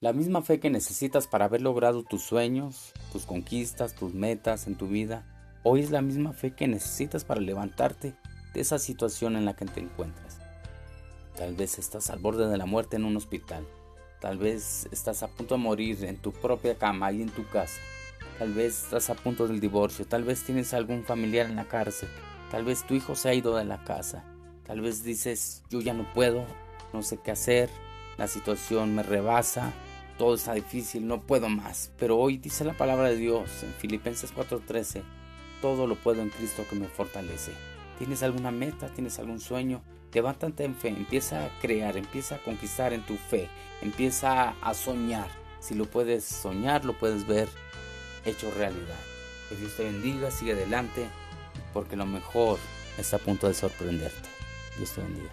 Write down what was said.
La misma fe que necesitas para haber logrado tus sueños, tus conquistas, tus metas en tu vida, hoy es la misma fe que necesitas para levantarte de esa situación en la que te encuentras. Tal vez estás al borde de la muerte en un hospital. Tal vez estás a punto de morir en tu propia cama y en tu casa. Tal vez estás a punto del divorcio. Tal vez tienes algún familiar en la cárcel. Tal vez tu hijo se ha ido de la casa. Tal vez dices, yo ya no puedo, no sé qué hacer, la situación me rebasa, todo está difícil, no puedo más. Pero hoy dice la palabra de Dios en Filipenses 4:13, todo lo puedo en Cristo que me fortalece. ¿Tienes alguna meta? ¿Tienes algún sueño? Levántate en fe, empieza a crear, empieza a conquistar en tu fe, empieza a soñar. Si lo puedes soñar, lo puedes ver hecho realidad. Que Dios te bendiga, sigue adelante, porque lo mejor está a punto de sorprenderte. Dios te bendiga.